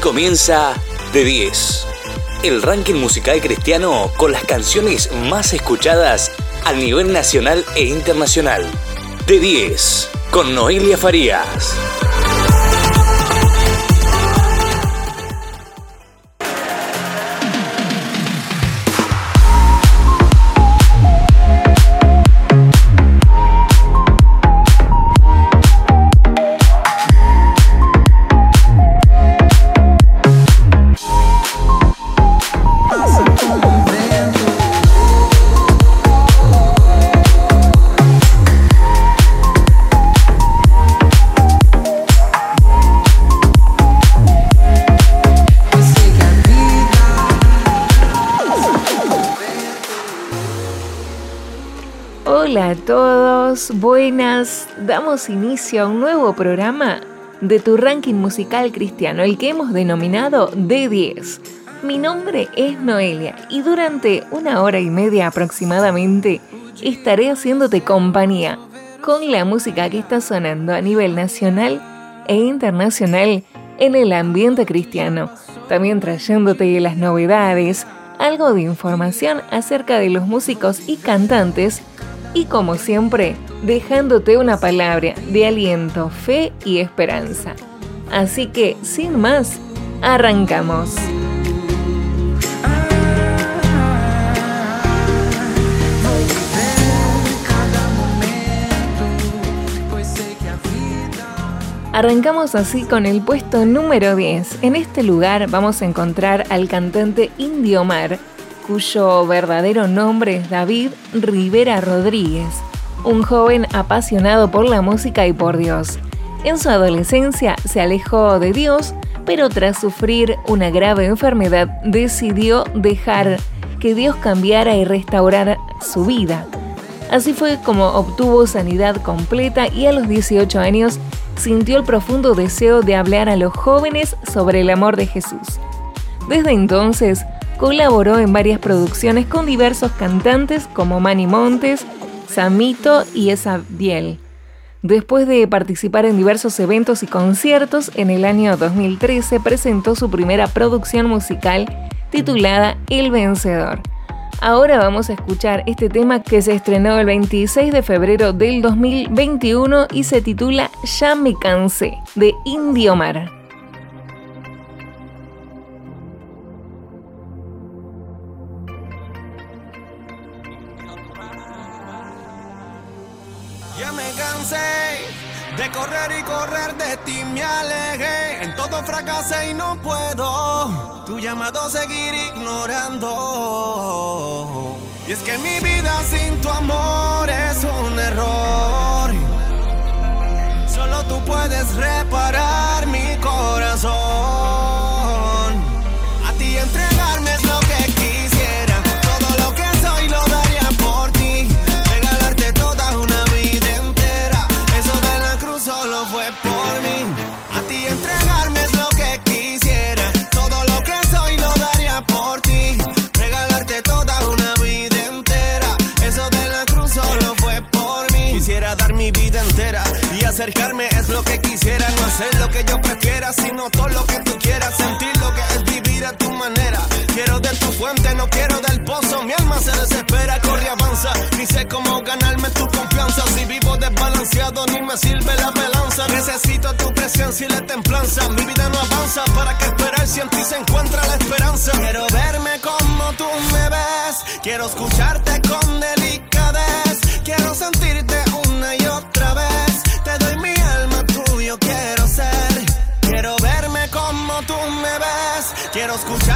Comienza De 10, el ranking musical cristiano con las canciones más escuchadas a nivel nacional e internacional. De 10, con Noelia Farías. Buenas. Damos inicio a un nuevo programa de tu ranking musical cristiano, el que hemos denominado D10. Mi nombre es Noelia y durante una hora y media aproximadamente estaré haciéndote compañía con la música que está sonando a nivel nacional e internacional en el ambiente cristiano, también trayéndote las novedades, algo de información acerca de los músicos y cantantes y como siempre, dejándote una palabra de aliento, fe y esperanza. Así que, sin más, arrancamos. Arrancamos así con el puesto número 10. En este lugar vamos a encontrar al cantante Indio Mar, cuyo verdadero nombre es David Rivera Rodríguez, un joven apasionado por la música y por Dios. En su adolescencia se alejó de Dios, pero tras sufrir una grave enfermedad decidió dejar que Dios cambiara y restaurara su vida. Así fue como obtuvo sanidad completa y a los 18 años sintió el profundo deseo de hablar a los jóvenes sobre el amor de Jesús. Desde entonces Colaboró en varias producciones con diversos cantantes como Manny Montes, Samito y Biel. Después de participar en diversos eventos y conciertos, en el año 2013 presentó su primera producción musical titulada El Vencedor. Ahora vamos a escuchar este tema que se estrenó el 26 de febrero del 2021 y se titula Ya me cansé, de Indiomar. De de ti me alejé. En todo fracasé y no puedo. Tu llamado seguir ignorando. Y es que mi vida sin tu amor es un error. Solo tú puedes reparar mi corazón. Acercarme es lo que quisiera, no hacer lo que yo prefiera, sino todo lo que tú quieras, sentir lo que es vivir a tu manera. Quiero de tu fuente, no quiero del pozo, mi alma se desespera, corre, avanza, ni sé cómo ganarme tu confianza, si vivo desbalanceado ni me sirve la balanza, necesito tu presencia y la templanza, mi vida no avanza, para que esperar si en ti se encuentra la esperanza. Quiero verme como tú me ves, quiero escucharte con delicadez, quiero sentirte Quiero escucharte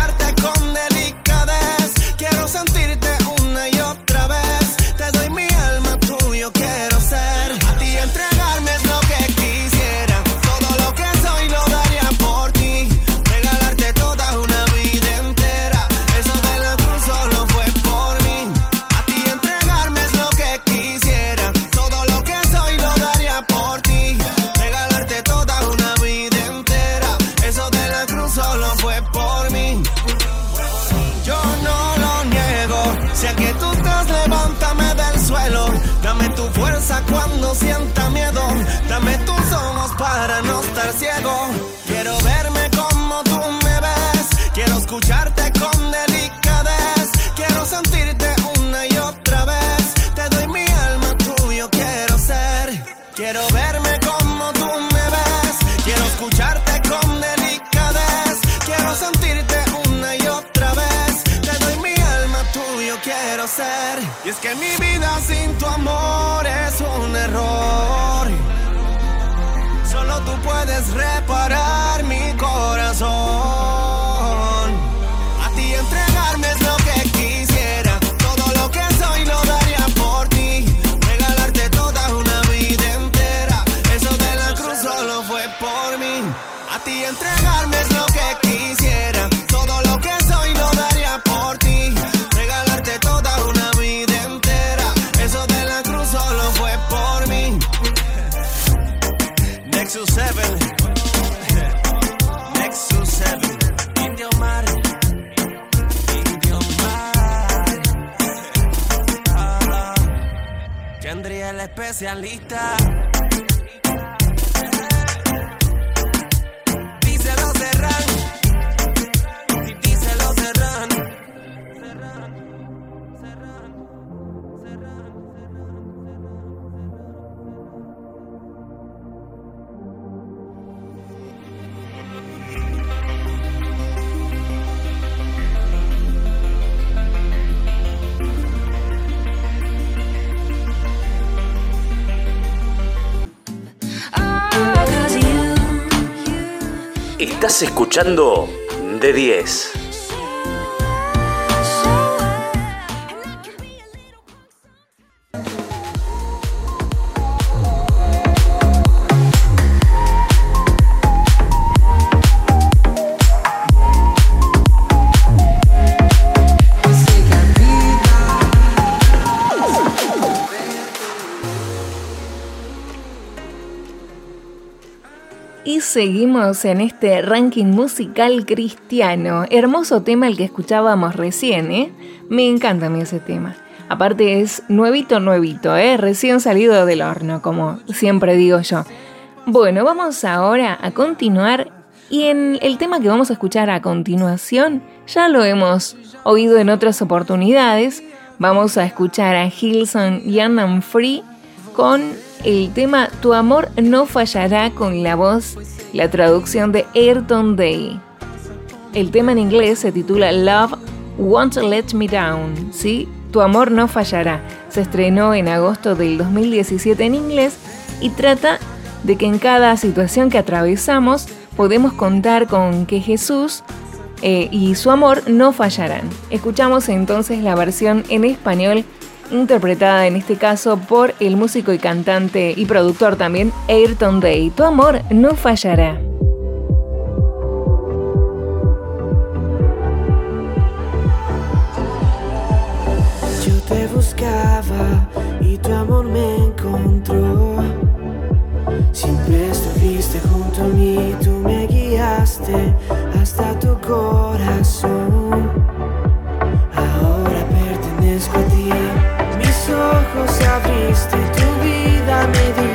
Sentirte una y otra vez. Te doy mi alma, tuyo quiero ser. Y es que mi vida sin tu amor es un error. Solo tú puedes reparar mi corazón. Especialista. Escuchando de 10. Seguimos en este ranking musical cristiano. Hermoso tema el que escuchábamos recién, ¿eh? Me encanta a mí ese tema. Aparte es nuevito, nuevito, ¿eh? Recién salido del horno, como siempre digo yo. Bueno, vamos ahora a continuar y en el tema que vamos a escuchar a continuación, ya lo hemos oído en otras oportunidades. Vamos a escuchar a Hilson Young and Free con el tema Tu amor no fallará con la voz, la traducción de Ayrton Day. El tema en inglés se titula Love Won't Let Me Down, ¿sí? Tu amor no fallará. Se estrenó en agosto del 2017 en inglés y trata de que en cada situación que atravesamos podemos contar con que Jesús eh, y su amor no fallarán. Escuchamos entonces la versión en español interpretada en este caso por el músico y cantante y productor también Ayrton Day. Tu amor no fallará. Yo te buscaba y tu amor me encontró. Siempre estuviste junto a mí, tú me guiaste hasta tu corazón. Abriste, tu vida me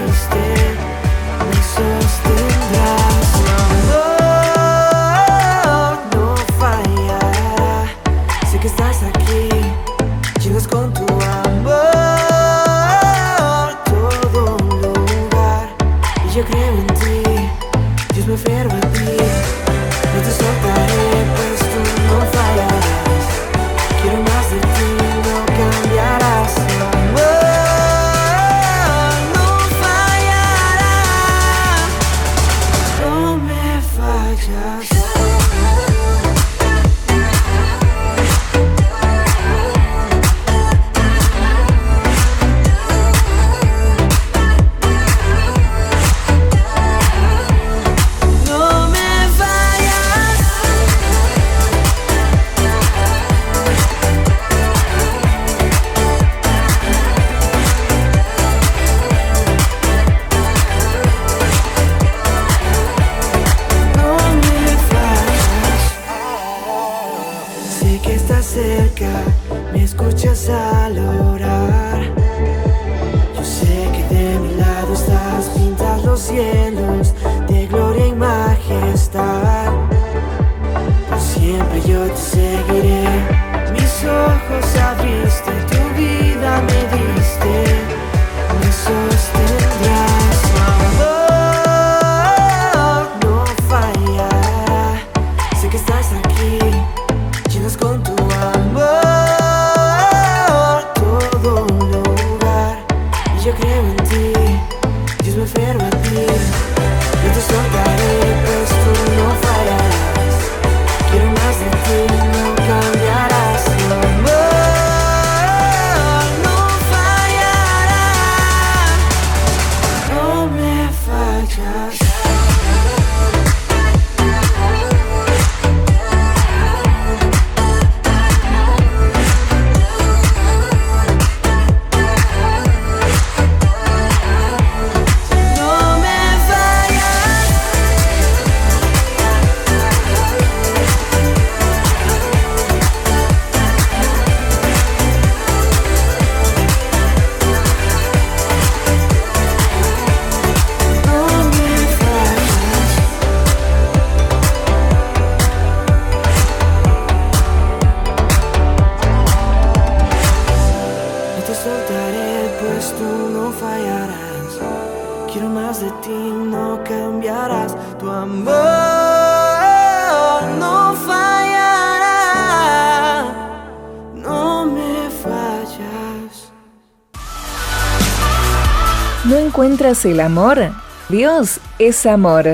el amor? Dios es amor.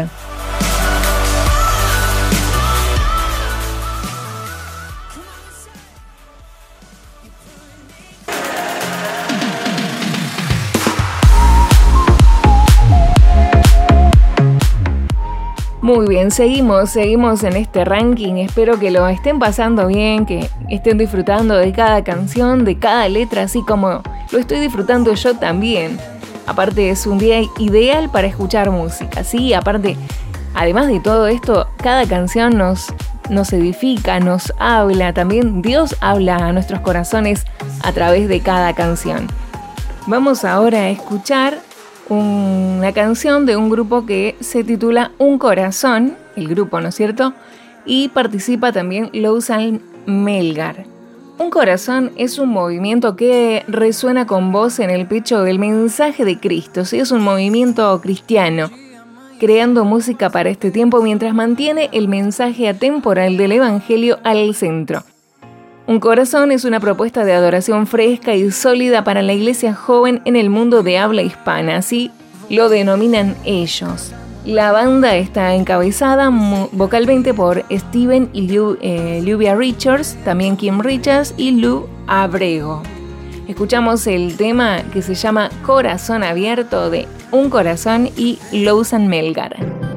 Muy bien, seguimos, seguimos en este ranking. Espero que lo estén pasando bien, que estén disfrutando de cada canción, de cada letra, así como lo estoy disfrutando yo también. Aparte es un día ideal para escuchar música, ¿sí? Aparte, además de todo esto, cada canción nos, nos edifica, nos habla, también Dios habla a nuestros corazones a través de cada canción. Vamos ahora a escuchar una canción de un grupo que se titula Un Corazón, el grupo, ¿no es cierto? Y participa también Lousan Melgar. Un corazón es un movimiento que resuena con voz en el pecho del mensaje de Cristo, ¿sí? es un movimiento cristiano, creando música para este tiempo mientras mantiene el mensaje atemporal del Evangelio al centro. Un corazón es una propuesta de adoración fresca y sólida para la iglesia joven en el mundo de habla hispana, así lo denominan ellos. La banda está encabezada vocalmente por Steven y eh, Lubia Richards, también Kim Richards y Lou Abrego. Escuchamos el tema que se llama Corazón Abierto de Un Corazón y Lawson Melgar.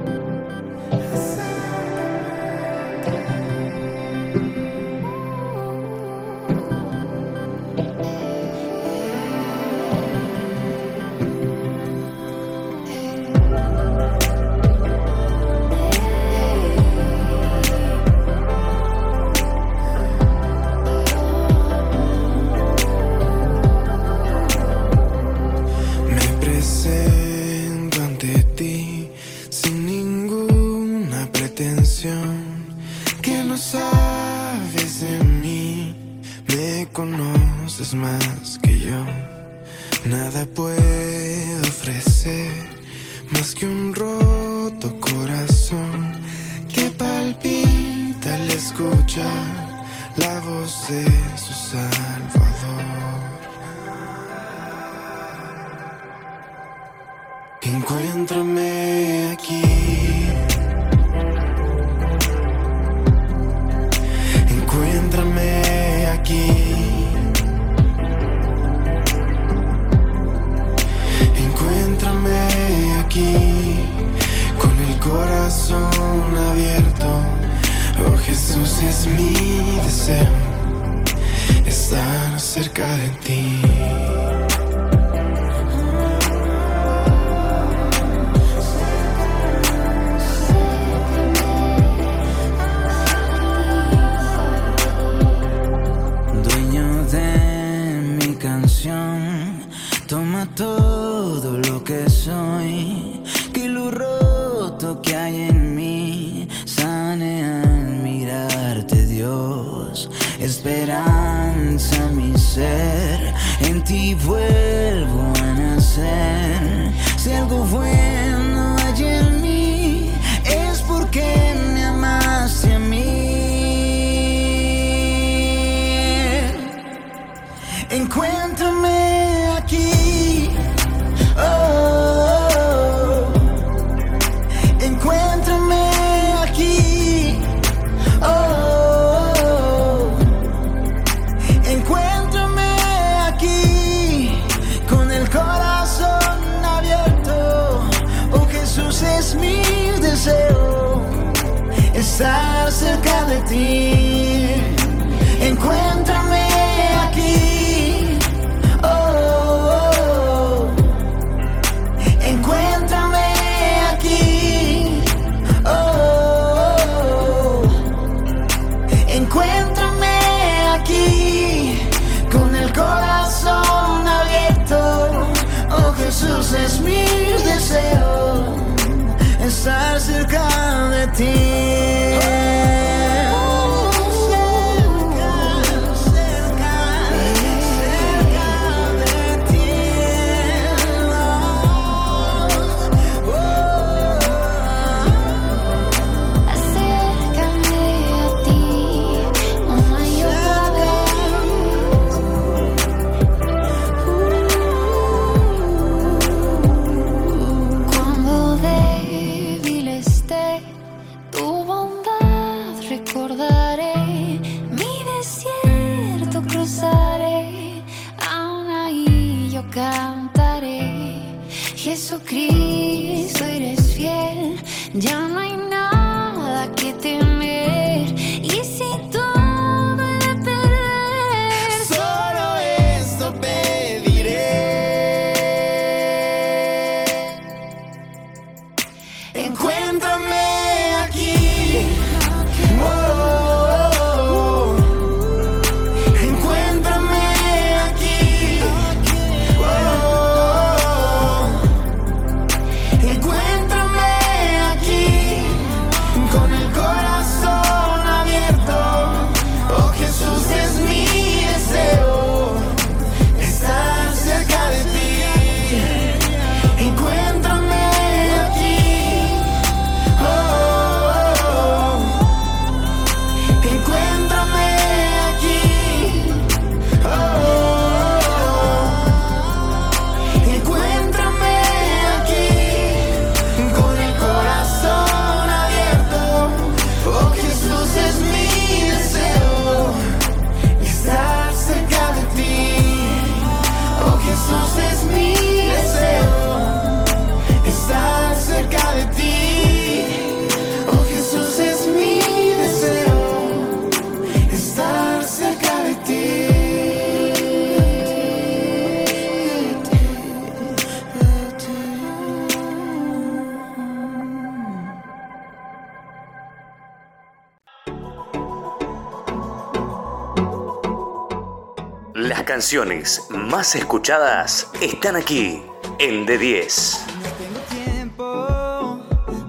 Las canciones más escuchadas están aquí en D10. tengo tiempo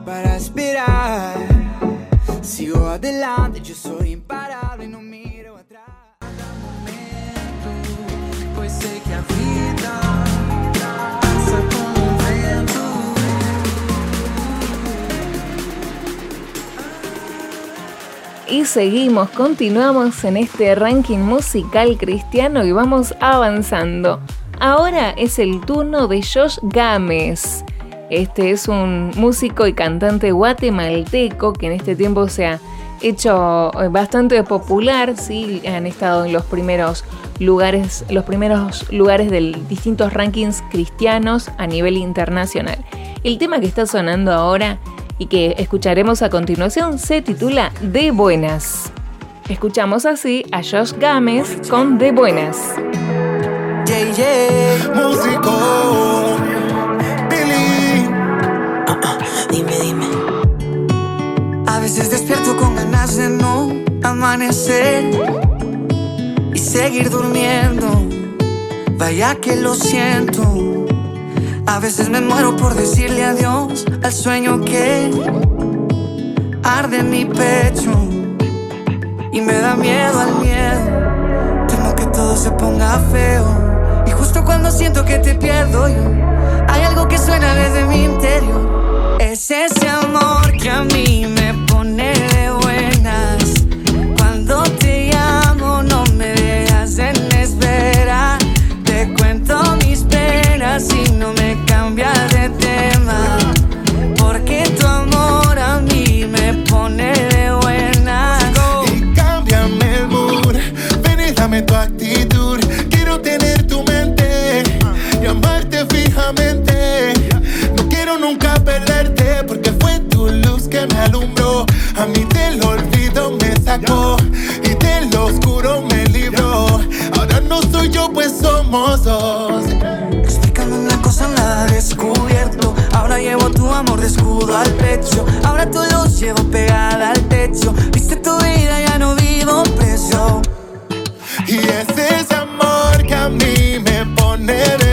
para esperar. Sigo adelante, yo soy Seguimos, continuamos en este ranking musical cristiano y vamos avanzando. Ahora es el turno de Josh Gámez. Este es un músico y cantante guatemalteco que en este tiempo se ha hecho eh, bastante popular, sí, han estado en los primeros lugares, los primeros lugares de distintos rankings cristianos a nivel internacional. El tema que está sonando ahora y que escucharemos a continuación se titula De Buenas. Escuchamos así a Josh Gámez con De Buenas. Yeah, yeah. Músico, Billy. Dime, dime. A veces despierto con ganas de no amanecer y seguir durmiendo. Vaya que lo siento. A veces me muero por decirle adiós al sueño que arde en mi pecho y me da miedo al miedo. Temo que todo se ponga feo y justo cuando siento que te pierdo yo, hay algo que suena desde mi interior. Es ese amor que a mí me sacó y del oscuro me libró. Ahora no soy yo, pues somos dos. Explícame una cosa, nada descubierto. Ahora llevo tu amor de escudo al pecho. Ahora tu luz llevo pegada al techo. Viste tu vida, ya no vivo preso. Y es ese amor que a mí me pone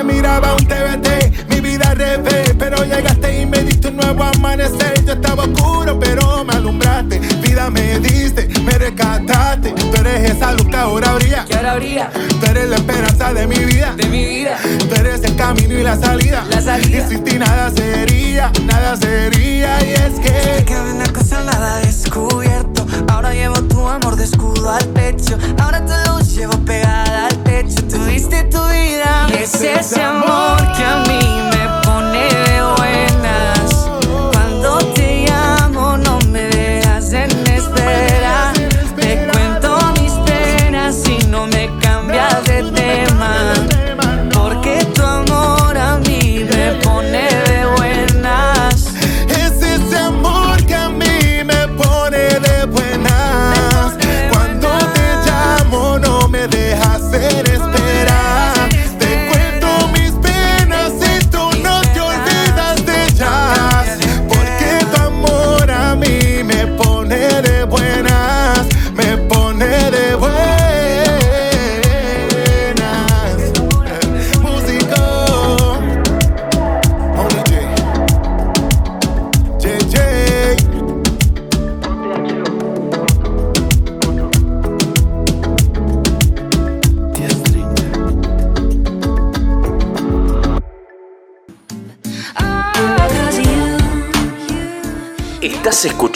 que miraba un TVT, mi vida al revés, pero llegaste y me diste un nuevo amanecer. Yo estaba oscuro, pero me alumbraste. Vida me diste, me rescataste. Tú eres esa luz que ahora brilla. Que ahora brilla Tú eres la esperanza de mi vida. de mi vida. Tú eres el camino y la salida. La salida. Y sin ti nada sería, nada sería. Y es que. Que una cosa nada descubierto. Ahora llevo tu amor de escudo al pecho. Ahora tu luz llevo pegada hecho, tuviste tu vida. Es ese amor que a mí me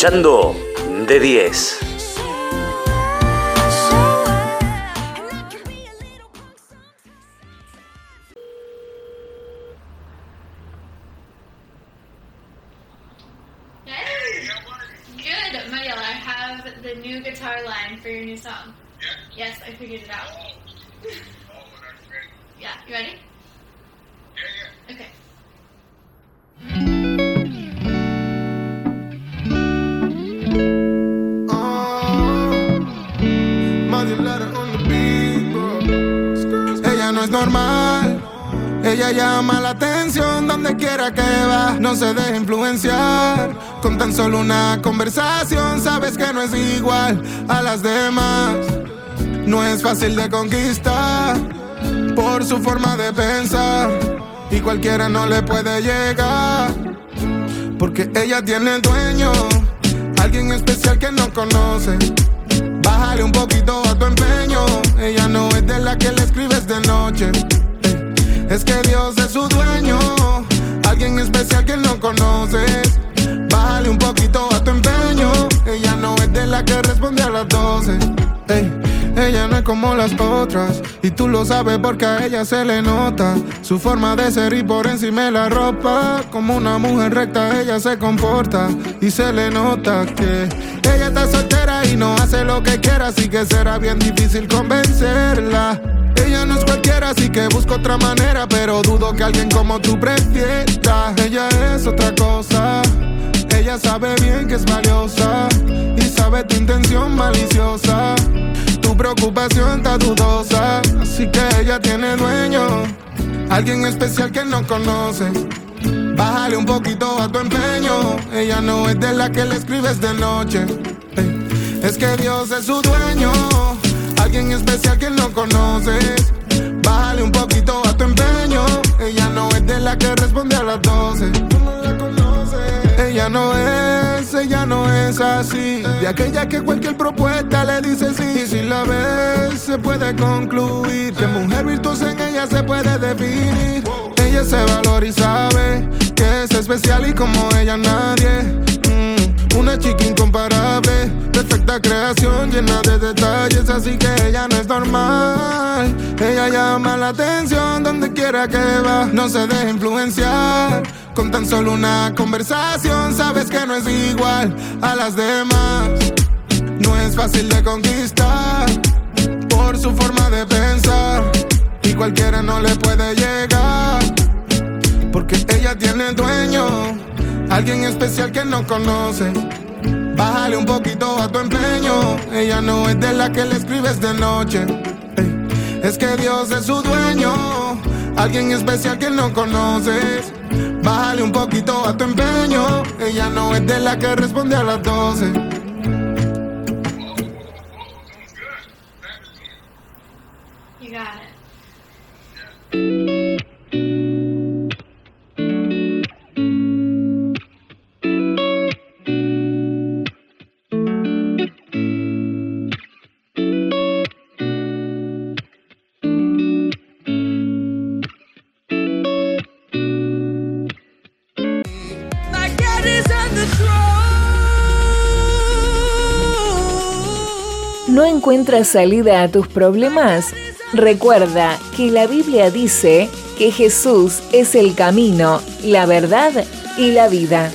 escuchando de 10. Conversación, sabes que no es igual a las demás. No es fácil de conquistar por su forma de pensar. Y cualquiera no le puede llegar. Porque ella tiene dueño, alguien especial que no conoce. Bájale un poquito a tu empeño. Ella no es de la que le escribes de noche. Es que Dios es su dueño. Alguien especial que no conoces. Bájale un poquito a tu empeño. Ella no es de la que responde a las 12. Ey, ella no es como las otras. Y tú lo sabes porque a ella se le nota. Su forma de ser y por encima la ropa. Como una mujer recta, ella se comporta. Y se le nota que ella está soltera y no hace lo que quiera. Así que será bien difícil convencerla. Ella no es cualquiera, así que busco otra manera. Pero dudo que alguien como tú prefiera. Ella es otra cosa. Ella sabe bien que es valiosa. Y sabe tu intención maliciosa. Tu preocupación está dudosa. Así que ella tiene dueño. Alguien especial que no conoce. Bájale un poquito a tu empeño. Ella no es de la que le escribes de noche. Ey, Es que Dios es su dueño. Alguien especial que no conoces. Bájale un poquito a tu empeño. Ella no es de la que responde a las 12. Ella no es, ella no es así. De aquella que cualquier propuesta le dice sí. Y si la ves, se puede concluir que mujer virtuosa en ella se puede definir. Ella se valora y sabe que es especial y como ella nadie. Mm, una chica incomparable, perfecta creación llena de detalles, así que ella no es normal. Ella llama la atención donde quiera que va, no se deja influenciar. Con tan solo una conversación, sabes que no es igual a las demás. No es fácil de conquistar por su forma de pensar. Y cualquiera no le puede llegar. Porque ella tiene dueño, alguien especial que no conoce. Bájale un poquito a tu empeño. Ella no es de la que le escribes de noche. Es que Dios es su dueño, alguien especial que no conoces. Bájale un poquito a tu empeño. Ella no es de la que responde a las 12. You got it. Encuentras salida a tus problemas? Recuerda que la Biblia dice que Jesús es el camino, la verdad y la vida.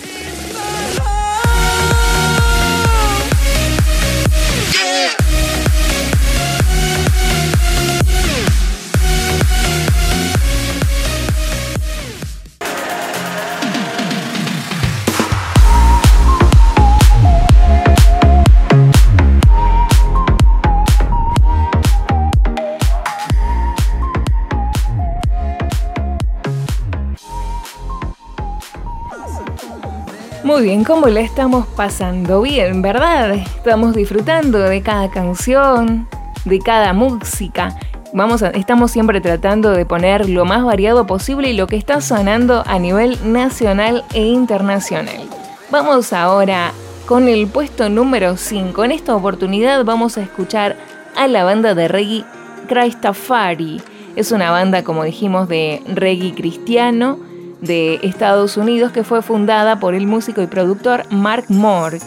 Muy bien, ¿cómo la estamos pasando? Bien, ¿verdad? Estamos disfrutando de cada canción, de cada música. Vamos a- estamos siempre tratando de poner lo más variado posible y lo que está sonando a nivel nacional e internacional. Vamos ahora con el puesto número 5. En esta oportunidad vamos a escuchar a la banda de reggae Christafari. Es una banda, como dijimos, de reggae cristiano de Estados Unidos que fue fundada por el músico y productor Mark Moore,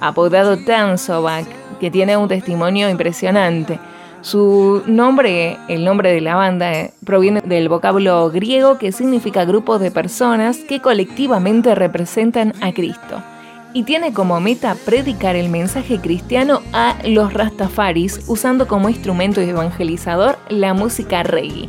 apodado Tansovac, que tiene un testimonio impresionante. Su nombre, el nombre de la banda, eh, proviene del vocablo griego que significa grupo de personas que colectivamente representan a Cristo. Y tiene como meta predicar el mensaje cristiano a los rastafaris usando como instrumento evangelizador la música reggae.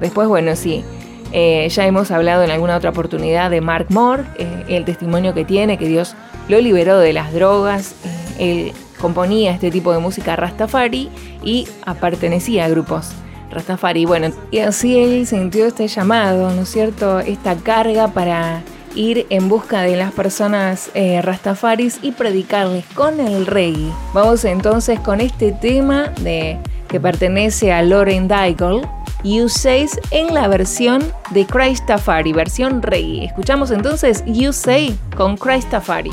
Después, bueno, sí, eh, ya hemos hablado en alguna otra oportunidad de Mark Moore, eh, el testimonio que tiene, que Dios lo liberó de las drogas. él componía este tipo de música Rastafari y pertenecía a grupos Rastafari. Bueno, y así él sintió este llamado, ¿no es cierto? Esta carga para ir en busca de las personas eh, rastafaris y predicarles con el rey. Vamos entonces con este tema de, que pertenece a Lauren Daigle, You Say en la versión de Christafari, versión rey. Escuchamos entonces You Say con Christafari.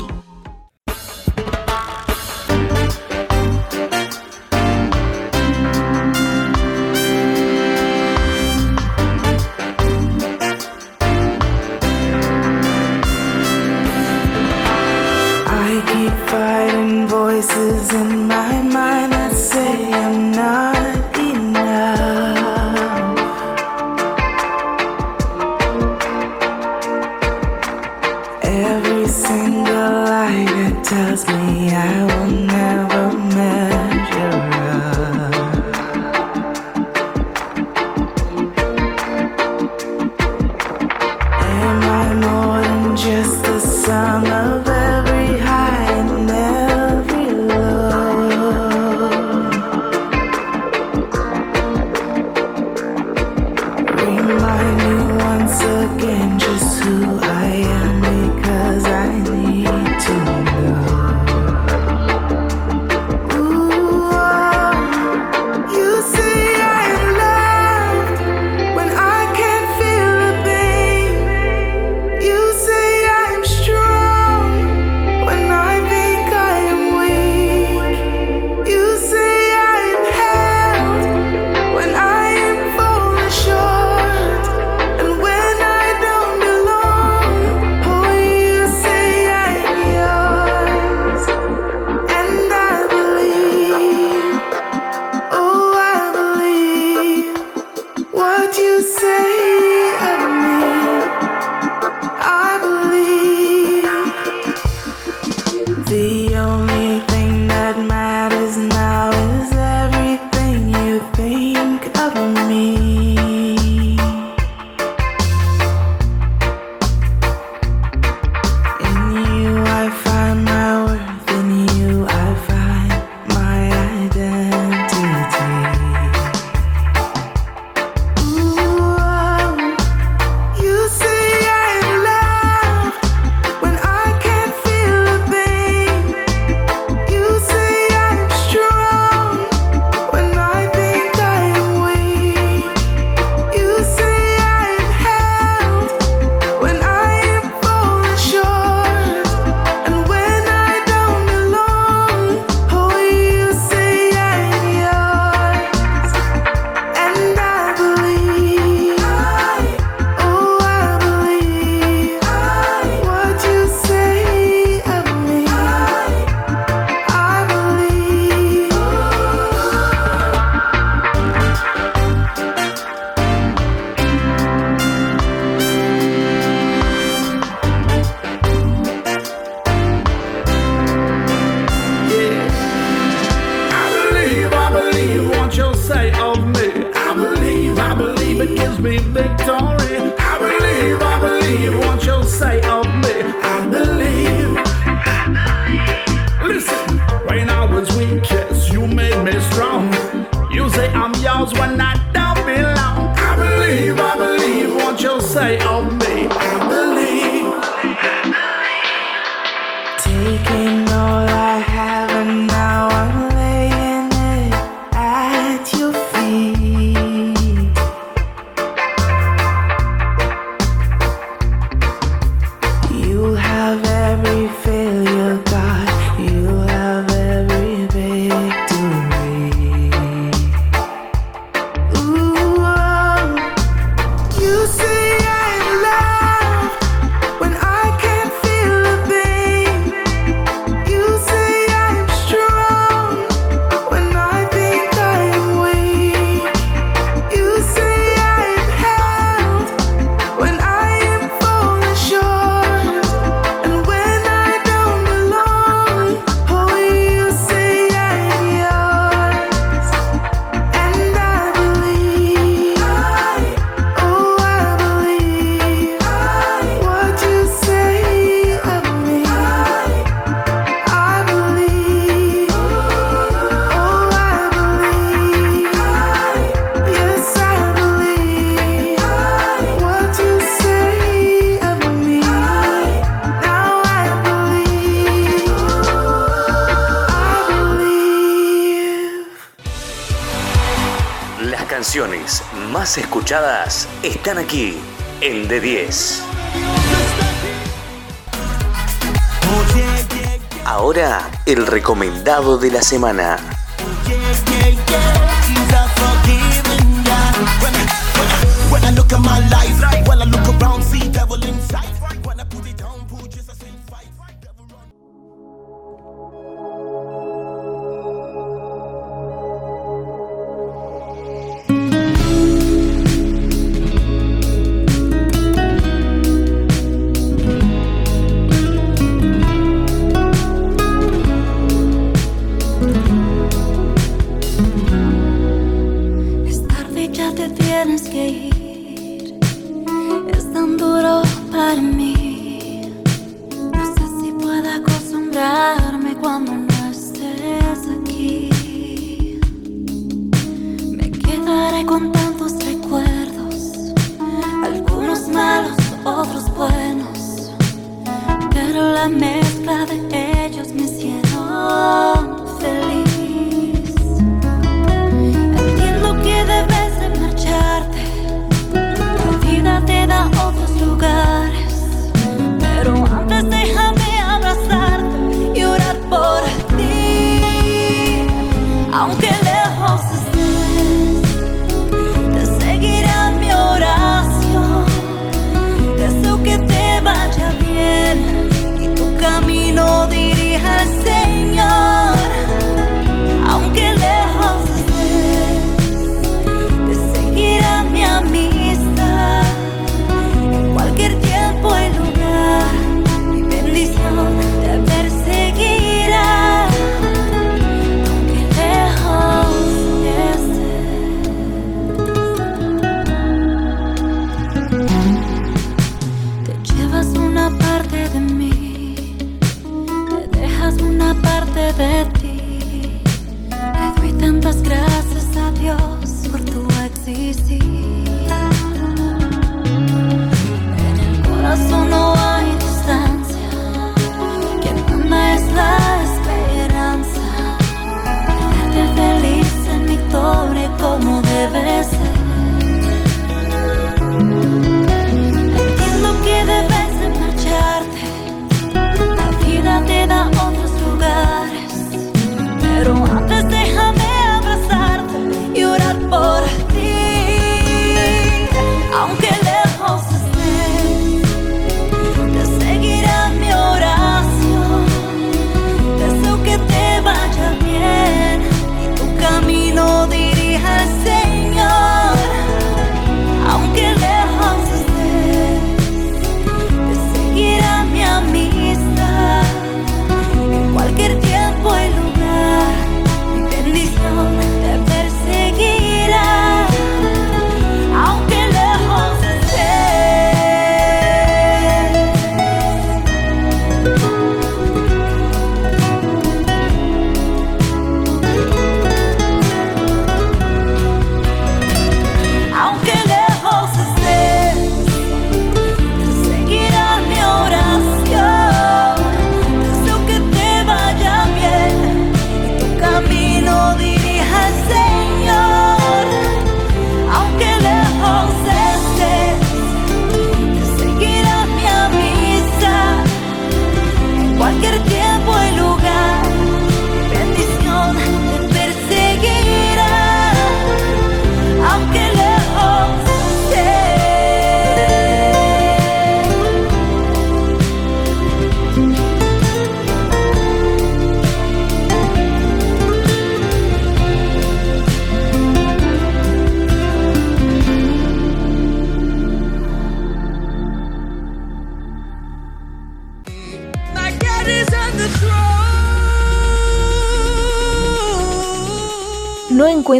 Recomendado de la semana.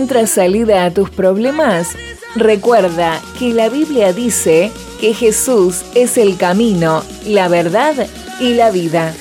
Encuentras salida a tus problemas? Recuerda que la Biblia dice que Jesús es el camino, la verdad y la vida.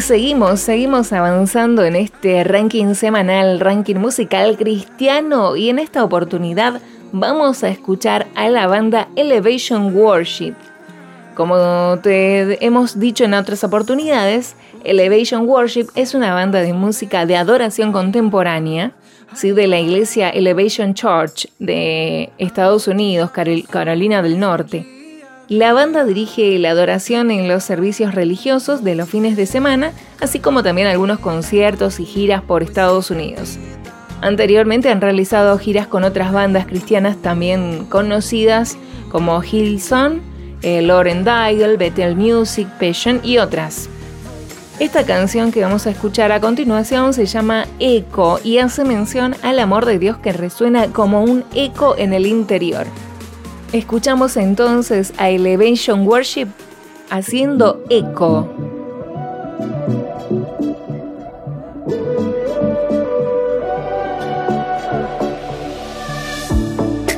Seguimos, seguimos avanzando en este ranking semanal, ranking musical cristiano y en esta oportunidad vamos a escuchar a la banda Elevation Worship. Como te hemos dicho en otras oportunidades, Elevation Worship es una banda de música de adoración contemporánea, ¿sí? de la iglesia Elevation Church de Estados Unidos, Carolina del Norte. La banda dirige la adoración en los servicios religiosos de los fines de semana, así como también algunos conciertos y giras por Estados Unidos. Anteriormente han realizado giras con otras bandas cristianas también conocidas como Hillsong, eh, Lauren Daigle, Bethel Music, Passion y otras. Esta canción que vamos a escuchar a continuación se llama Eco y hace mención al amor de Dios que resuena como un eco en el interior. Escuchamos entonces a Elevation Worship haciendo eco.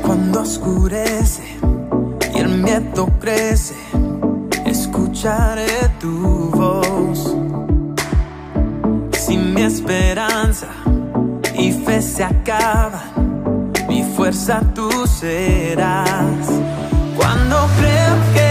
Cuando oscurece y el miedo crece, escucharé tu voz. Si mi esperanza y fe se acaban mi fuerza tú serás. Cuando creo que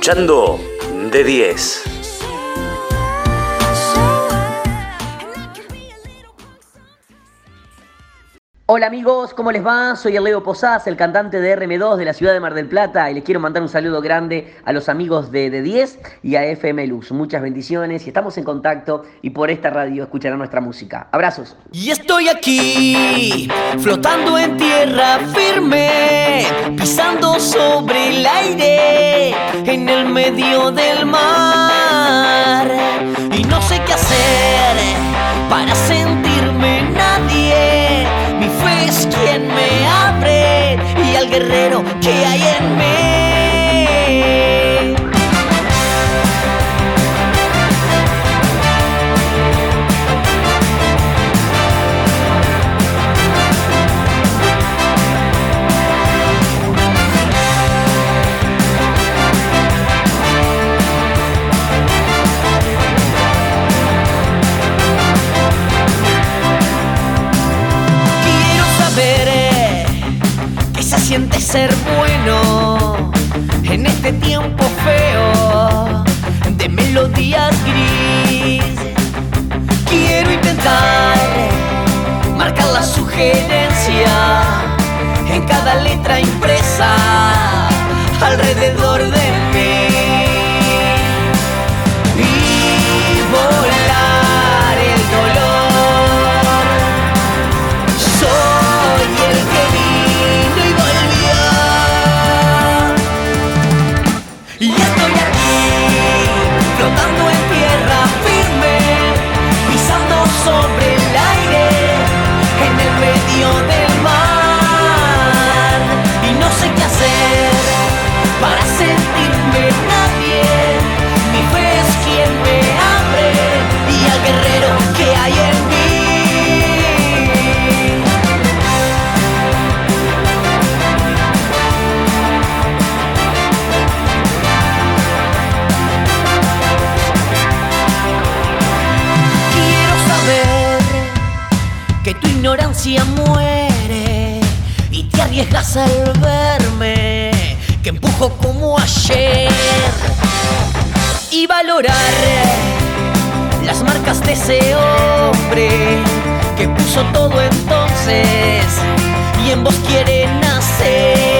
escuchando de 10. Hola amigos, ¿cómo les va? Soy el Leo Posadas, el cantante de RM2 de la ciudad de Mar del Plata y les quiero mandar un saludo grande a los amigos de, de 10 y a FM Luz. Muchas bendiciones y estamos en contacto y por esta radio escucharán nuestra música. Abrazos. Y estoy aquí, flotando en tierra firme, pisando sobre el aire, en el medio del mar. Y no sé qué hacer para sentirme nadie es quien me abre y al guerrero que hay en mí. Siente ser bueno en este tiempo feo de melodías gris. Quiero intentar marcar la sugerencia en cada letra impresa alrededor de mí. Ignorancia muere y te arriesgas al verme, que empujo como ayer. Y valorar las marcas de ese hombre que puso todo entonces y en vos quiere nacer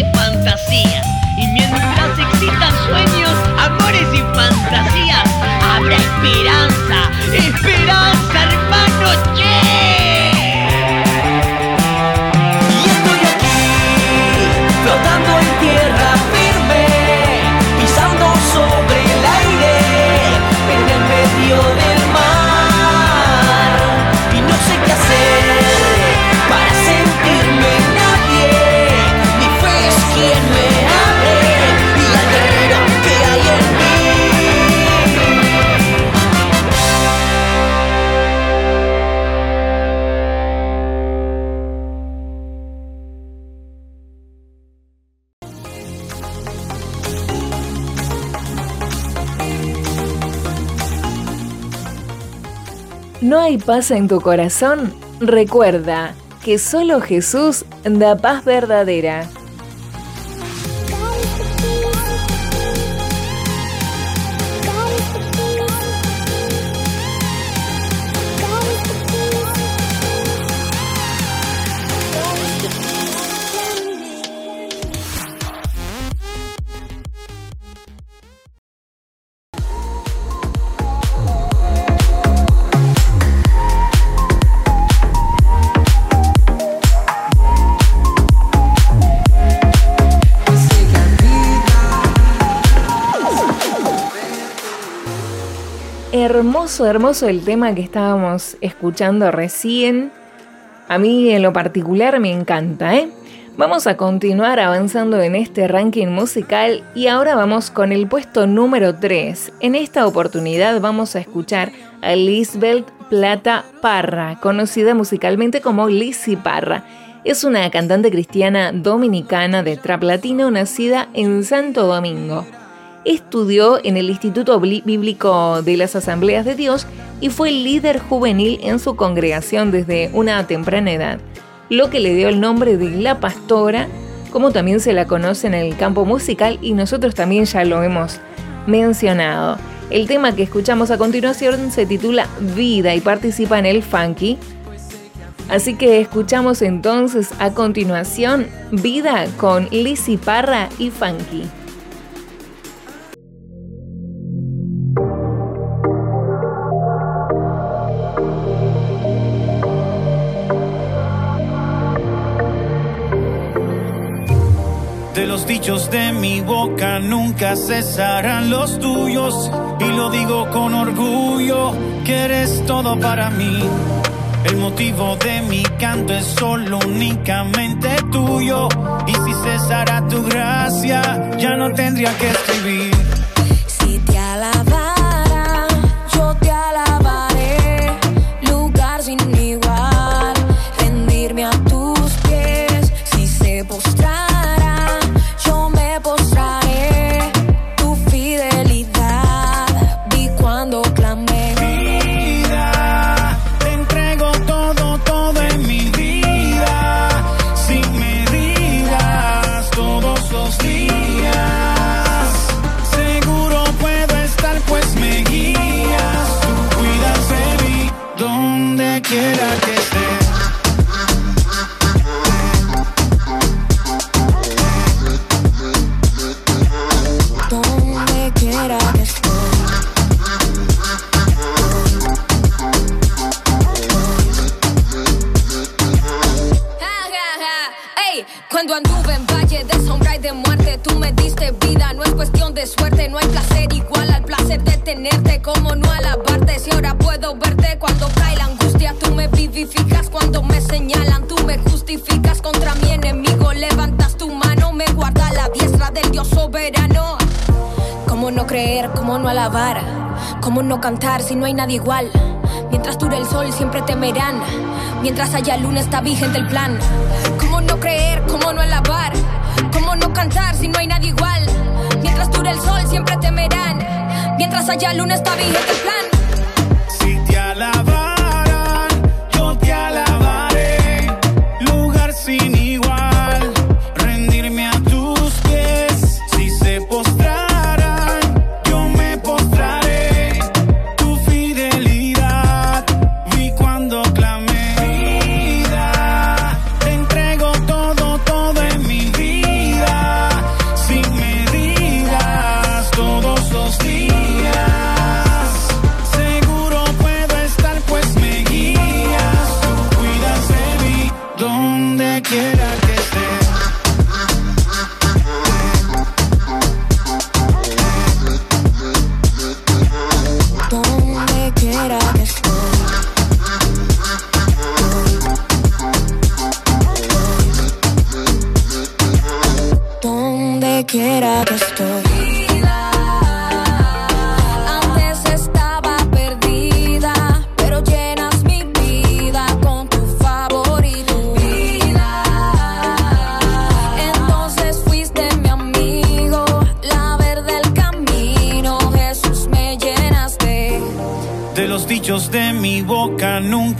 amores y ¿No hay paz en tu corazón? Recuerda que solo Jesús da paz verdadera. Hermoso, hermoso el tema que estábamos escuchando recién. A mí en lo particular me encanta, ¿eh? Vamos a continuar avanzando en este ranking musical y ahora vamos con el puesto número 3. En esta oportunidad vamos a escuchar a Lisbeth Plata Parra, conocida musicalmente como Lizzy Parra. Es una cantante cristiana dominicana de trap latino nacida en Santo Domingo. Estudió en el Instituto Bíblico de las Asambleas de Dios y fue líder juvenil en su congregación desde una temprana edad lo que le dio el nombre de La Pastora, como también se la conoce en el campo musical y nosotros también ya lo hemos mencionado. El tema que escuchamos a continuación se titula Vida y participa en el Funky. Así que escuchamos entonces a continuación Vida con Lizzy Parra y Funky. De mi boca nunca cesarán los tuyos. Y lo digo con orgullo, que eres todo para mí. El motivo de mi canto es solo únicamente tuyo. Y si cesara tu gracia, ya no tendría que escribir. Cantar si no hay nadie igual. Mientras dure el sol siempre temerán. Mientras haya luna está vigente el plan. ¿Cómo no creer? ¿Cómo no alabar? ¿Cómo no cantar si no hay nadie igual? Mientras dure el sol siempre temerán. Mientras haya luna está vigente el plan.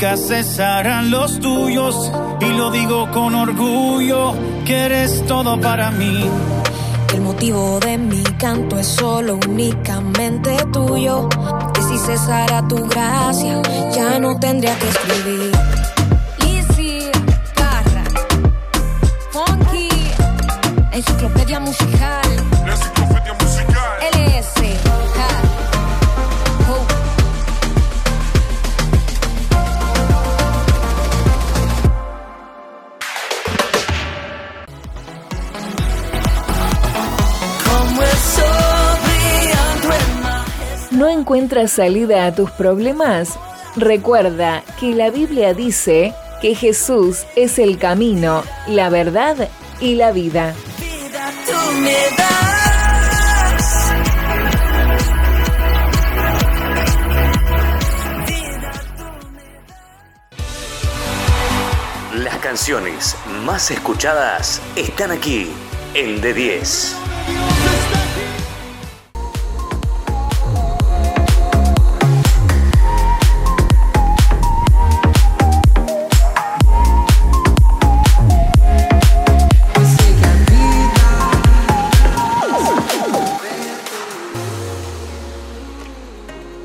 Cesarán los tuyos. Y lo digo con orgullo, que eres todo para mí. El motivo de mi canto es solo únicamente tuyo. Que si cesara tu gracia, ya no tendría que escribir. Encuentras salida a tus problemas? Recuerda que la Biblia dice que Jesús es el camino, la verdad y la vida. Las canciones más escuchadas están aquí en D10.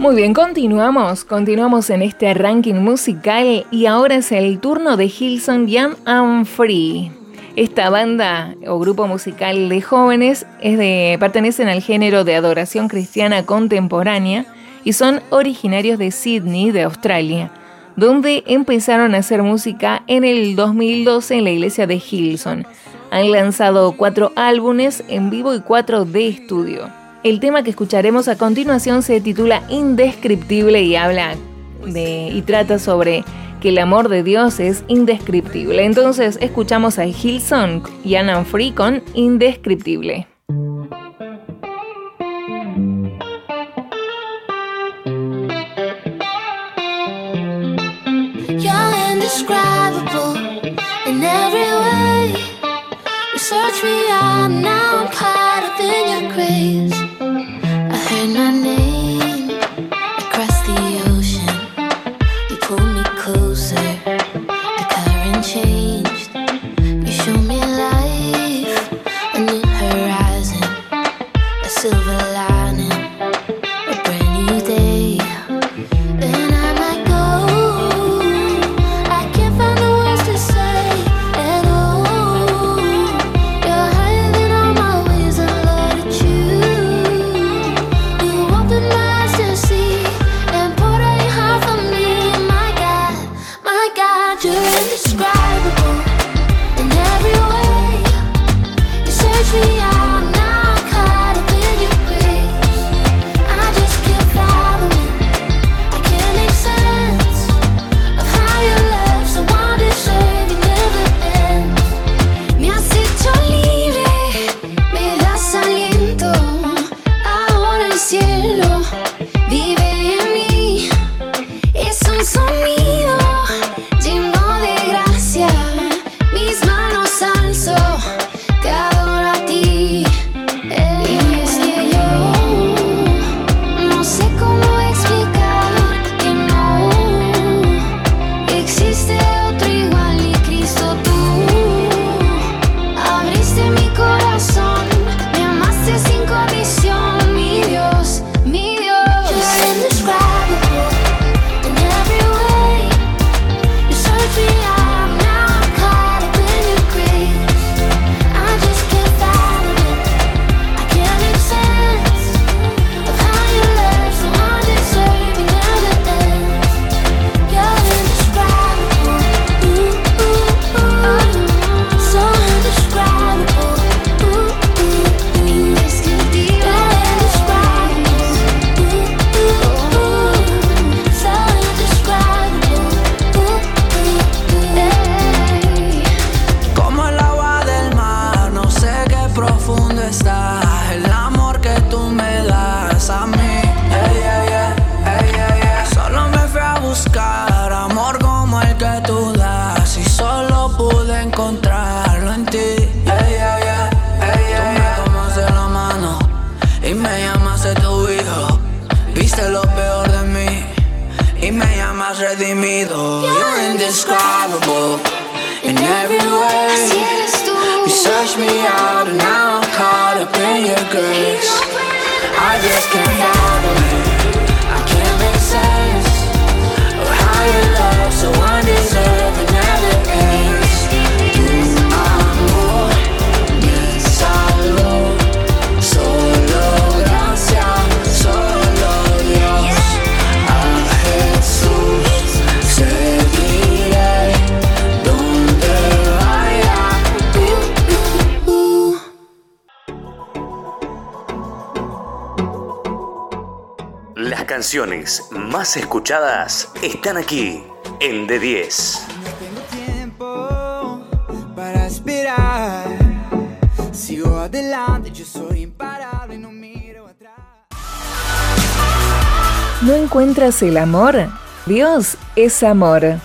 Muy bien, continuamos, continuamos en este ranking musical y ahora es el turno de Hilson Young and Free. Esta banda o grupo musical de jóvenes pertenecen al género de adoración cristiana contemporánea y son originarios de Sydney, de Australia, donde empezaron a hacer música en el 2012 en la iglesia de Hilson. Han lanzado cuatro álbumes en vivo y cuatro de estudio. El tema que escucharemos a continuación se titula Indescriptible y habla de, y trata sobre que el amor de Dios es indescriptible. Entonces escuchamos a Hillsong y Anna Free con Indescriptible. My redimido. You're indescribable in every way. You search me out and now I'm caught up in your grace. I just can't fathom it. canciones más escuchadas están aquí en D10. No tengo tiempo para esperar. Sigo adelante, yo soy imparable, no miro atrás. ¿No encuentras el amor? Dios es amor.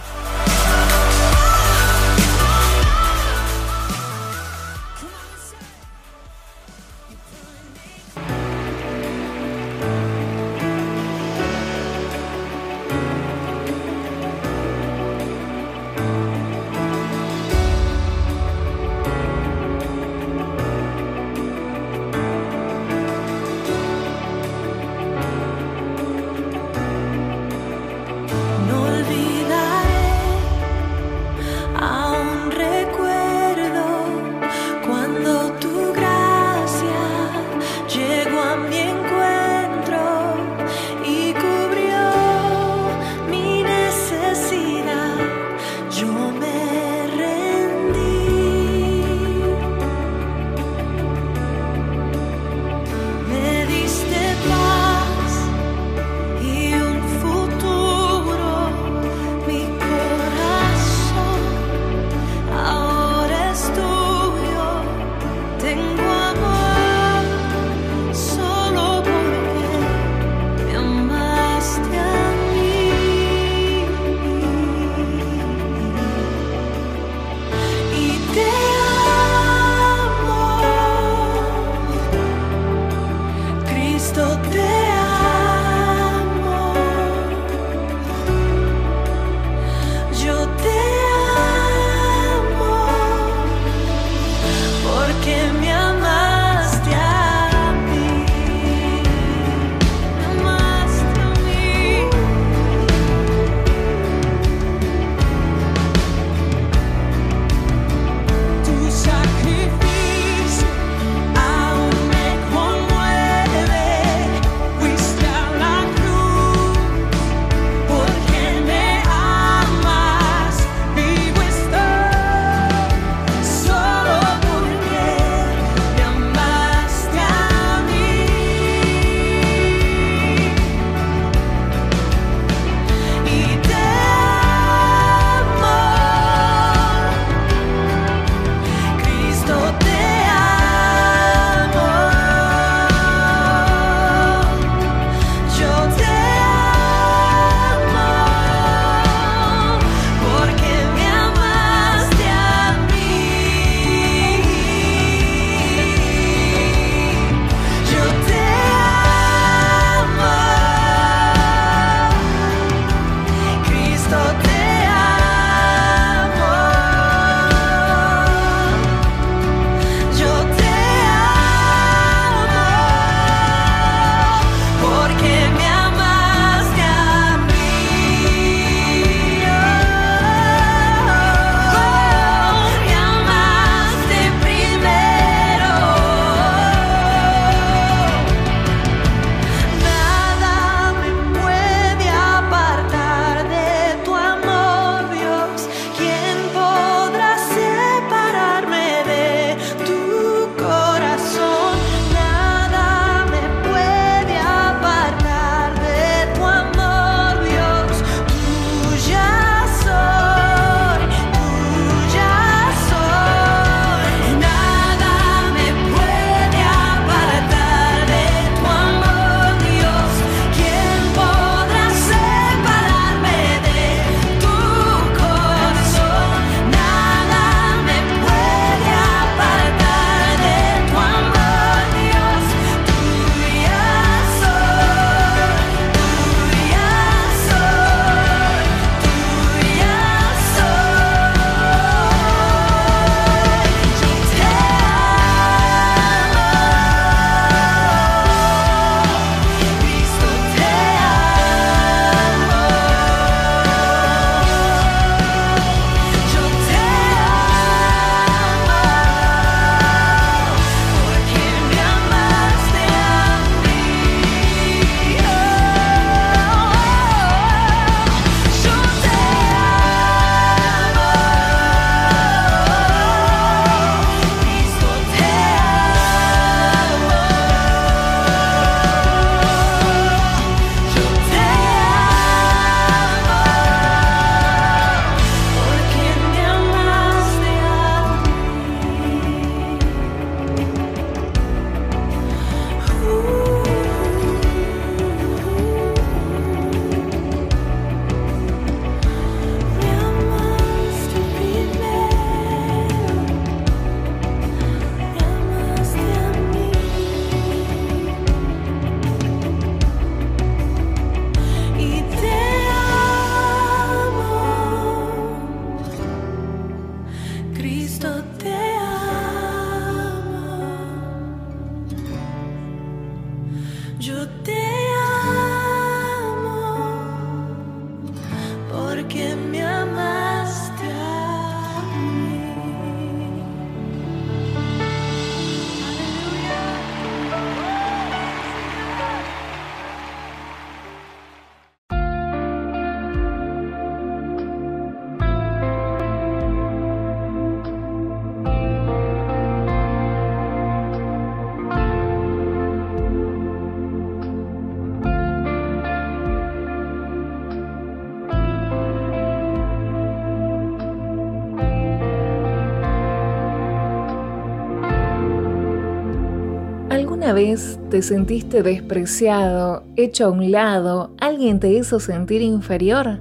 Te sentiste despreciado, hecho a un lado, alguien te hizo sentir inferior?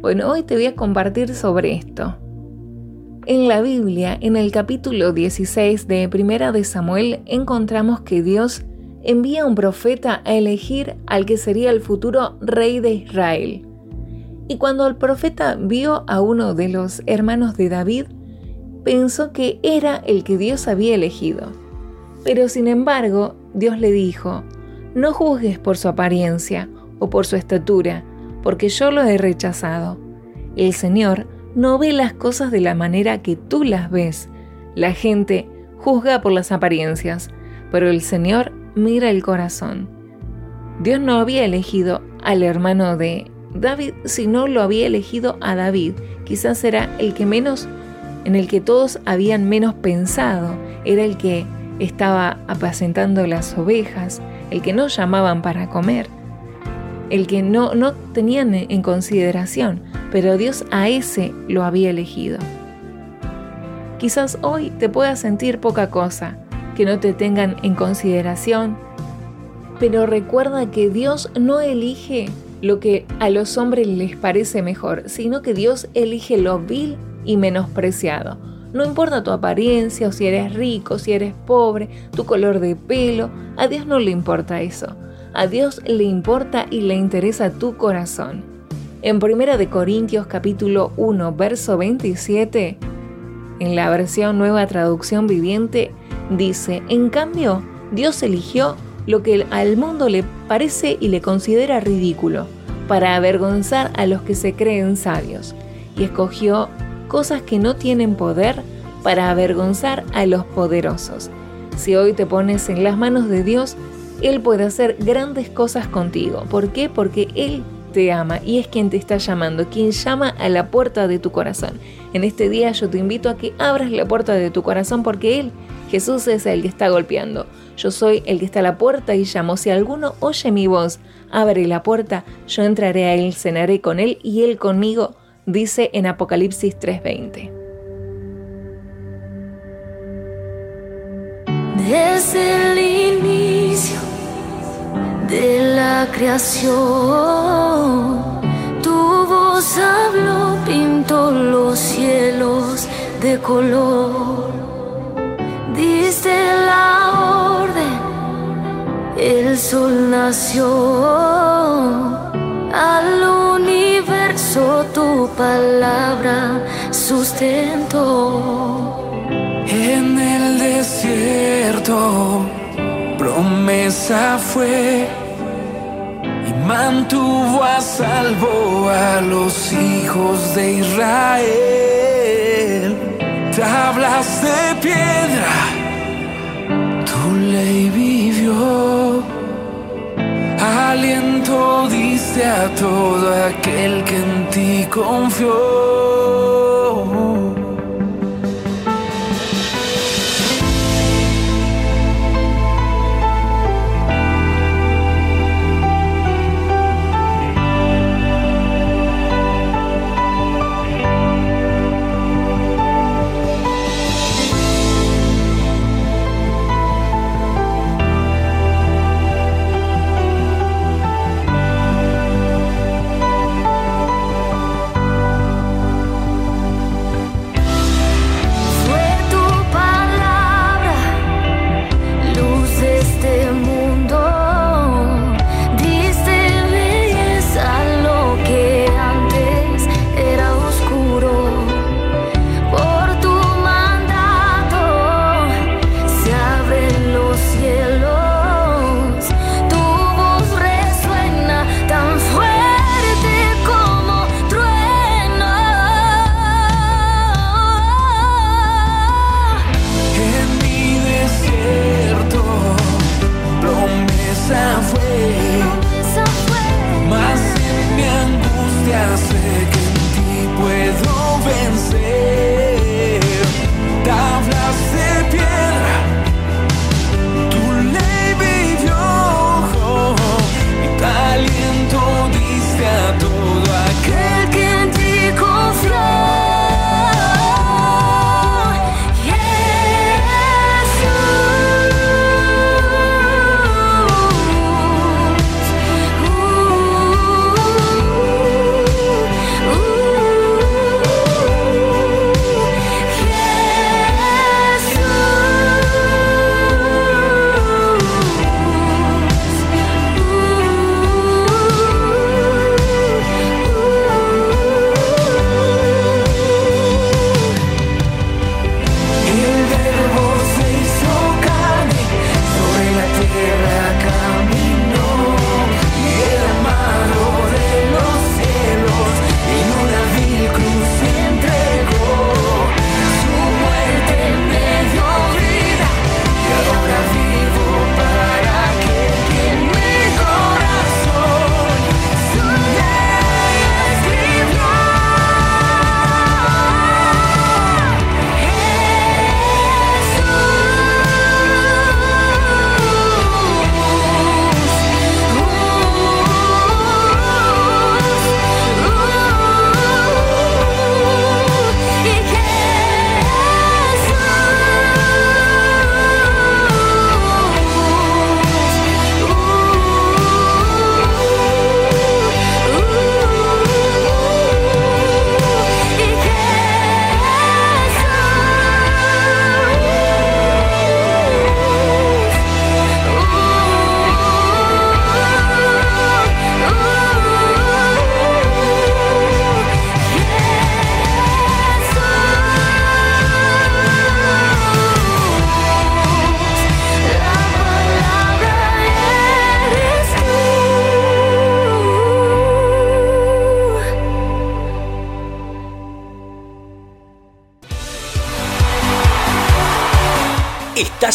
Bueno, hoy te voy a compartir sobre esto. En la Biblia, en el capítulo 16 de Primera de Samuel, encontramos que Dios envía a un profeta a elegir al que sería el futuro rey de Israel. Y cuando el profeta vio a uno de los hermanos de David, pensó que era el que Dios había elegido. Pero sin embargo, Dios le dijo, no juzgues por su apariencia o por su estatura, porque yo lo he rechazado. El Señor no ve las cosas de la manera que tú las ves. La gente juzga por las apariencias, pero el Señor mira el corazón. Dios no había elegido al hermano de David, sino lo había elegido a David. Quizás era el que menos, en el que todos habían menos pensado. Era el que estaba apacentando las ovejas, el que no llamaban para comer, el que no, no tenían en consideración pero Dios a ese lo había elegido. Quizás hoy te puedas sentir poca cosa, que no te tengan en consideración, pero recuerda que Dios no elige lo que a los hombres les parece mejor, sino que Dios elige lo vil y menospreciado. No importa tu apariencia o si eres rico, si eres pobre, tu color de pelo, a Dios no le importa eso. A Dios le importa y le interesa tu corazón. En 1 de Corintios capítulo 1, verso 27, en la versión Nueva Traducción Viviente, dice, en cambio, Dios eligió lo que al mundo le parece y le considera ridículo, para avergonzar a los que se creen sabios, y escogió cosas que no tienen poder para avergonzar a los poderosos. Si hoy te pones en las manos de Dios, Él puede hacer grandes cosas contigo. ¿Por qué? Porque Él te ama y es quien te está llamando, quien llama a la puerta de tu corazón. En este día yo te invito a que abras la puerta de tu corazón porque Él, Jesús, es el que está golpeando. Yo soy el que está a la puerta y llamo. Si alguno oye mi voz, abre la puerta, yo entraré a Él, cenaré con Él y Él conmigo, dice en Apocalipsis 3:20. Desde el inicio de la creación. Tu voz habló, pintó los cielos de color. Diste la orden, el sol nació. Al universo tu palabra sustentó. En el desierto promesa fue y mantuvo a salvo a los hijos de Israel. Tablas de piedra, tu ley vivió. Aliento diste a todo aquel que en ti confió.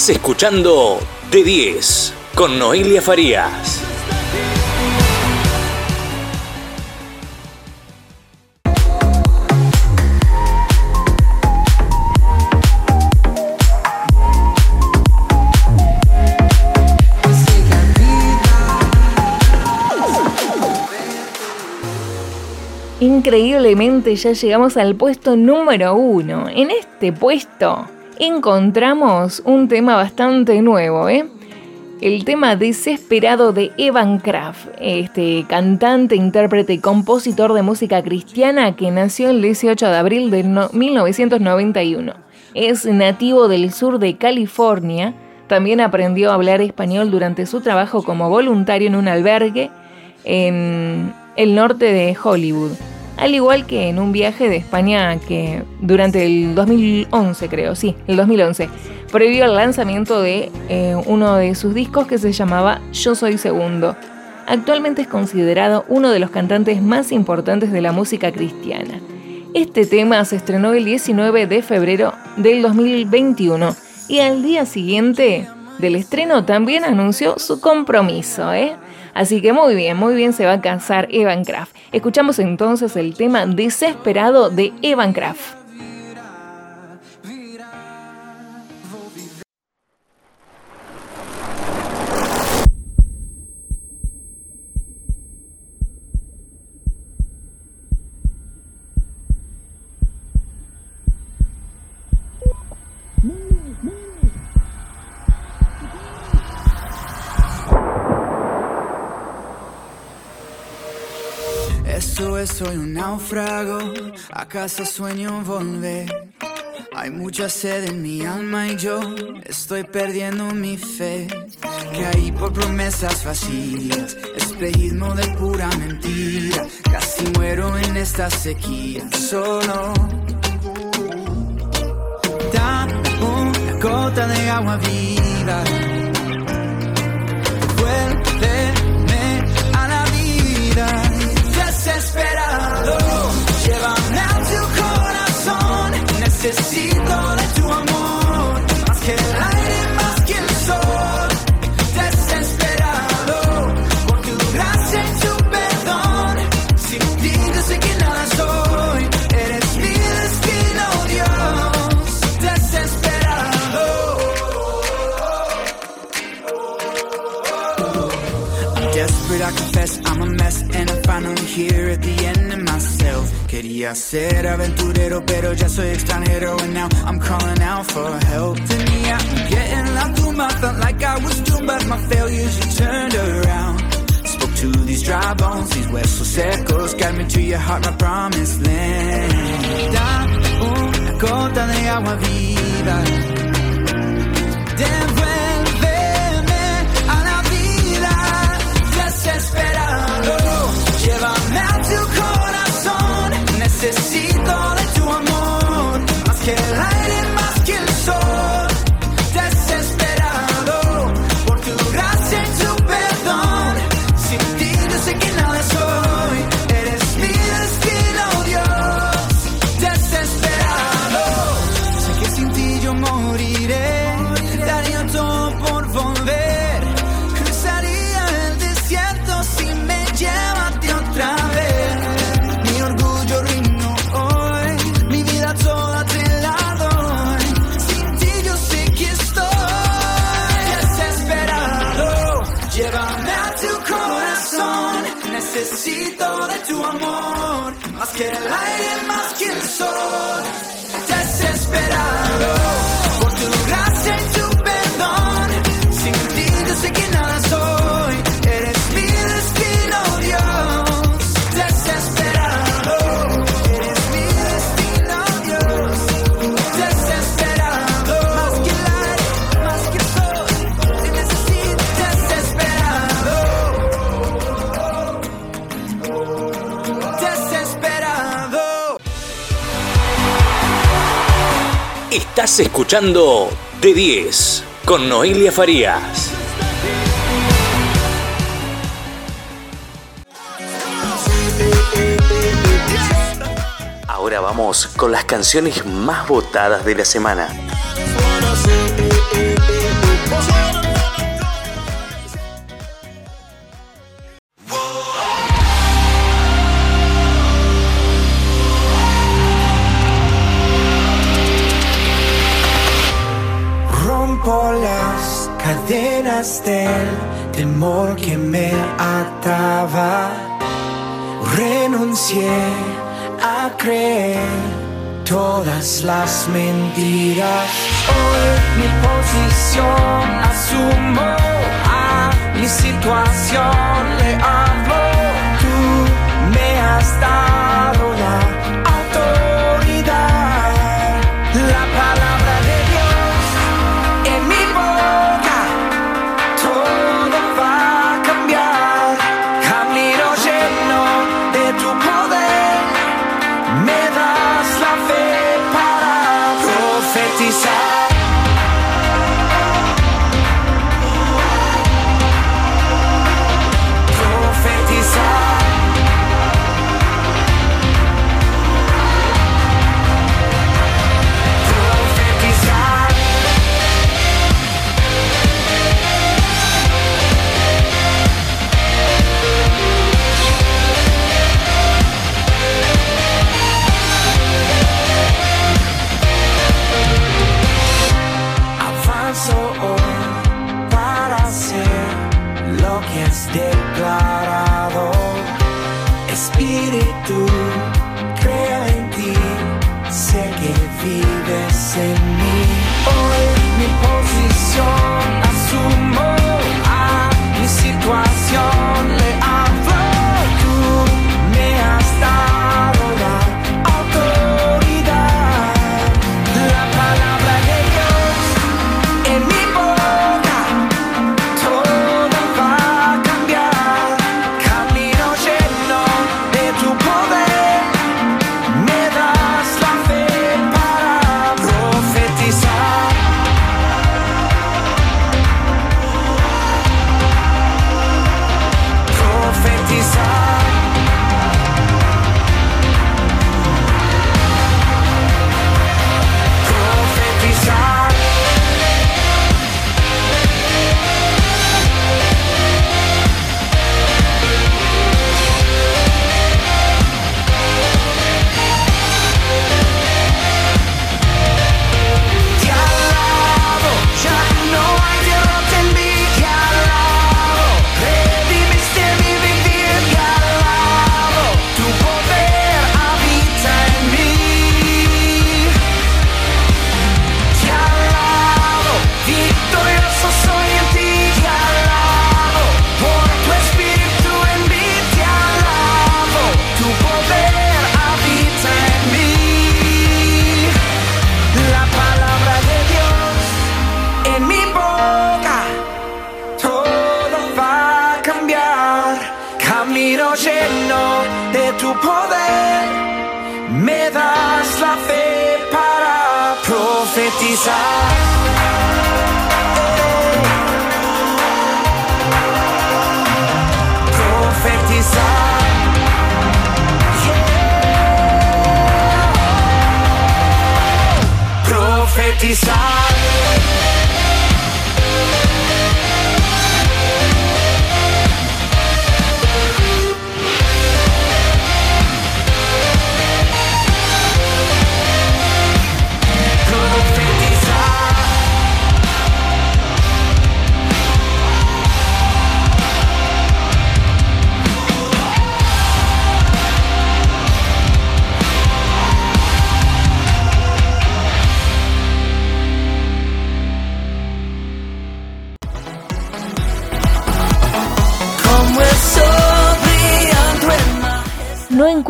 Escuchando De 10 con Noelia Farías. Increíblemente ya llegamos al puesto número uno. En este puesto encontramos un tema bastante nuevo, ¿eh? El tema Desesperado de Evan Kraft, este cantante, intérprete y compositor de música cristiana que nació el 18 de abril de 1991. Es nativo del sur de California. También aprendió a hablar español durante su trabajo como voluntario en un albergue en el norte de Hollywood. Al igual que en un viaje de España que durante el 2011 creo, sí, el 2011, previo al lanzamiento de eh, uno de sus discos que se llamaba Yo Soy Segundo. Actualmente es considerado uno de los cantantes más importantes de la música cristiana. Este tema se estrenó el 19 de febrero del 2021 y al día siguiente del estreno también anunció su compromiso, ¿eh? Así que muy bien, muy bien se va a casar Evan Kraft. Escuchamos entonces el tema Desesperado de Evan Kraft. Soy un náufrago, a casa sueño volver. Hay mucha sed en mi alma y yo estoy perdiendo mi fe. Caí por promesas vacías, espejismo de pura mentira. Casi muero en esta sequía, solo. Dame una gota de agua viva. Necesito de tu amor, más que el aire, más que el sol. Desesperado por tu gracia y tu perdón. Sin ti no sé que nada soy, eres mi destino, Dios. Desesperado. I'm desperate, I confess I'm a mess and I'm finally here at the end. Quería ser aventurero, pero ya soy extranjero and now I'm calling out for help. Tenía pie en la tumba, felt like I was doomed, but my failures you turned around. Spoke to these dry bones, these huesos secos, Got me to your heart, my promised land. Dame una gota de agua viva. Devuélveme Necesito de tu amor. Más que el aire, Escuchando De 10 con Noelia Farías. Ahora vamos con las canciones más votadas de la semana. alas del temor que me ataba. Renuncié a creer todas las mentiras. Hoy mi posición asumo a mi situación le hablo. Tú me has dado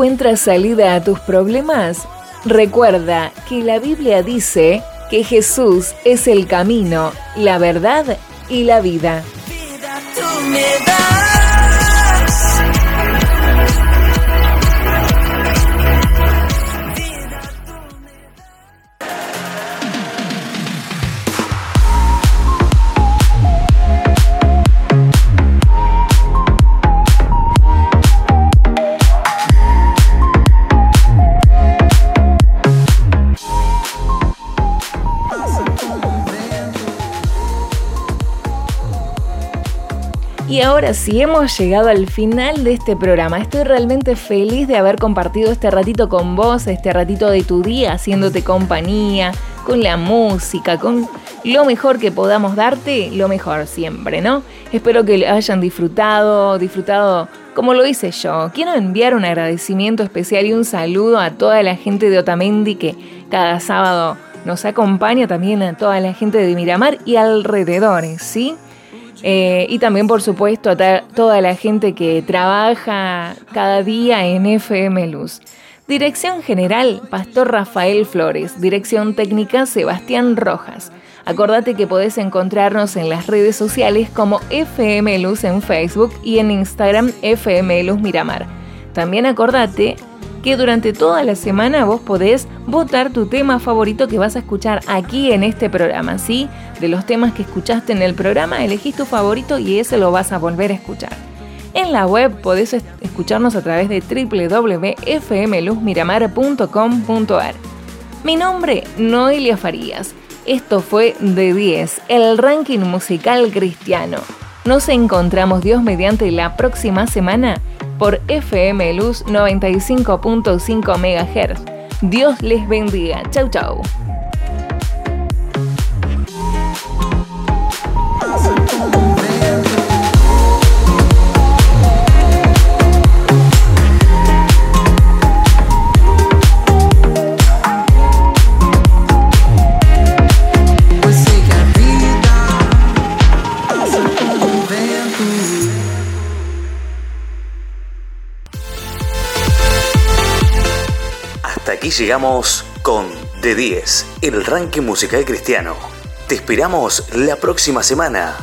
encuentras salida a tus problemas? Recuerda que la Biblia dice que Jesús es el camino, la verdad y la vida. Y ahora sí hemos llegado al final de este programa. Estoy realmente feliz de haber compartido este ratito con vos, este ratito de tu día, haciéndote compañía, con la música, con lo mejor que podamos darte, lo mejor siempre, ¿no? Espero que lo hayan disfrutado, disfrutado como lo hice yo. Quiero enviar un agradecimiento especial y un saludo a toda la gente de Otamendi que cada sábado nos acompaña, también a toda la gente de Miramar y alrededores, ¿sí? Eh, y también, por supuesto, a toda la gente que trabaja cada día en FM Luz. Dirección General, Pastor Rafael Flores. Dirección Técnica, Sebastián Rojas. Acordate que podés encontrarnos en las redes sociales como FM Luz en Facebook y en Instagram FM Luz Miramar. También acordate que durante toda la semana vos podés votar tu tema favorito que vas a escuchar aquí en este programa, ¿sí? De los temas que escuchaste en el programa, elegís tu favorito y ese lo vas a volver a escuchar. En la web podés escucharnos a través de www.fmluzmiramar.com.ar. Mi nombre, Noelia Farías. Esto fue De 10, el ranking musical cristiano. Nos encontramos Dios mediante la próxima semana por FM Luz 95.5 MHz. Dios les bendiga. Chau, chau. Llegamos con De 10, el ranking musical cristiano. Te esperamos la próxima semana.